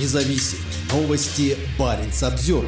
независим. Новости Баренц обзор.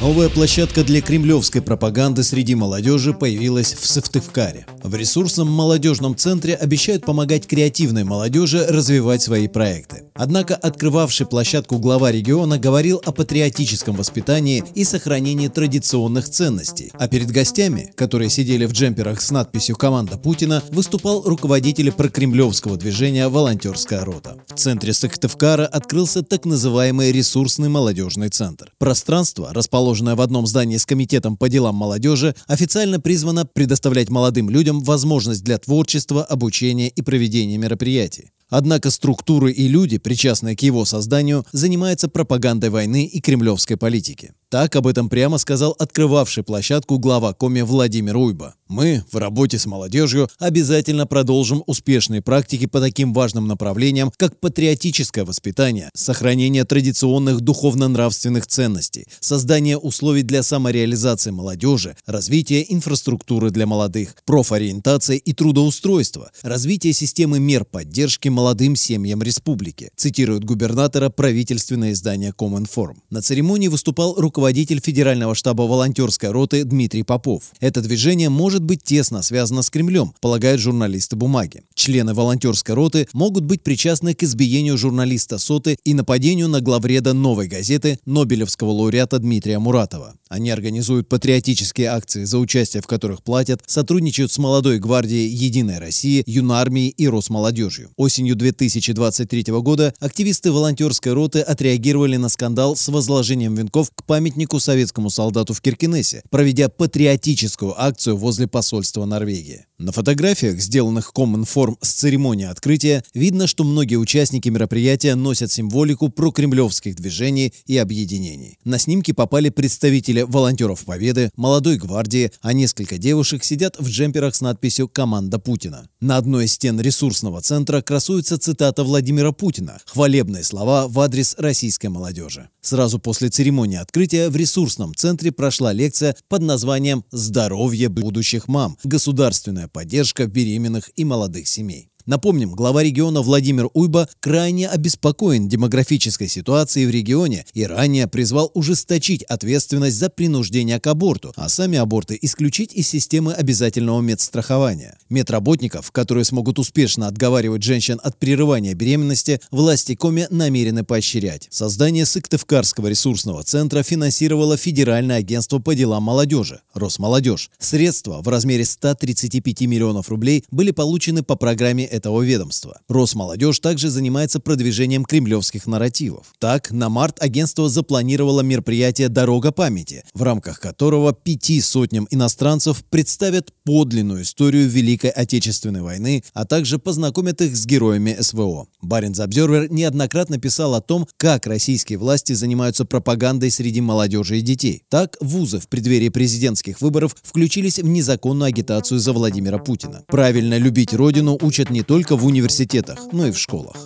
Новая площадка для кремлевской пропаганды среди молодежи появилась в Сыктывкаре. В ресурсном молодежном центре обещают помогать креативной молодежи развивать свои проекты. Однако открывавший площадку глава региона говорил о патриотическом воспитании и сохранении традиционных ценностей. А перед гостями, которые сидели в джемперах с надписью «Команда Путина», выступал руководитель прокремлевского движения «Волонтерская рота». В центре Сыктывкара открылся так называемый ресурсный молодежный центр. Пространство, расположенное в одном здании с Комитетом по делам молодежи, официально призвано предоставлять молодым людям возможность для творчества, обучения и проведения мероприятий. Однако структуры и люди, причастные к его созданию, занимаются пропагандой войны и кремлевской политики. Так об этом прямо сказал открывавший площадку глава Коми Владимир Уйба. Мы в работе с молодежью обязательно продолжим успешные практики по таким важным направлениям, как патриотическое воспитание, сохранение традиционных духовно-нравственных ценностей, создание условий для самореализации молодежи, развитие инфраструктуры для молодых, профориентация и трудоустройство, развитие системы мер поддержки молодым семьям республики, цитирует губернатора правительственное издание Коминформ. На церемонии выступал руководитель Федерального штаба волонтерской роты Дмитрий Попов. Это движение может быть тесно связано с Кремлем, полагают журналисты бумаги. Члены волонтерской роты могут быть причастны к избиению журналиста Соты и нападению на главреда «Новой газеты» Нобелевского лауреата Дмитрия Муратова. Они организуют патриотические акции, за участие в которых платят, сотрудничают с молодой гвардией «Единой России», Юнармией и Росмолодежью. Осенью 2023 года активисты волонтерской роты отреагировали на скандал с возложением венков к памятнику советскому солдату в Киркинессе, проведя патриотическую акцию возле посольства Норвегии. На фотографиях, сделанных Коминформ с церемонии открытия, видно, что многие участники мероприятия носят символику прокремлевских движений и объединений. На снимки попали представители волонтеров Победы, молодой гвардии, а несколько девушек сидят в джемперах с надписью «Команда Путина». На одной из стен ресурсного центра красуется цитата Владимира Путина, хвалебные слова в адрес российской молодежи. Сразу после церемонии открытия в ресурсном центре прошла лекция под названием «Здоровье будущих мам. Государственная поддержка беременных и молодых семей». Напомним, глава региона Владимир Уйба крайне обеспокоен демографической ситуацией в регионе и ранее призвал ужесточить ответственность за принуждение к аборту, а сами аборты исключить из системы обязательного медстрахования. Медработников, которые смогут успешно отговаривать женщин от прерывания беременности, власти Коми намерены поощрять. Создание Сыктывкарского ресурсного центра финансировало Федеральное агентство по делам молодежи – Росмолодежь. Средства в размере 135 миллионов рублей были получены по программе этого ведомства. Росмолодежь также занимается продвижением кремлевских нарративов. Так, на март агентство запланировало мероприятие «Дорога памяти», в рамках которого пяти сотням иностранцев представят подлинную историю Великой Отечественной войны, а также познакомят их с героями СВО. Баренц Обзервер неоднократно писал о том, как российские власти занимаются пропагандой среди молодежи и детей. Так, вузы в преддверии президентских выборов включились в незаконную агитацию за Владимира Путина. Правильно любить родину учат не только в университетах, но и в школах.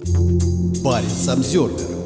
Баренц Обзервер.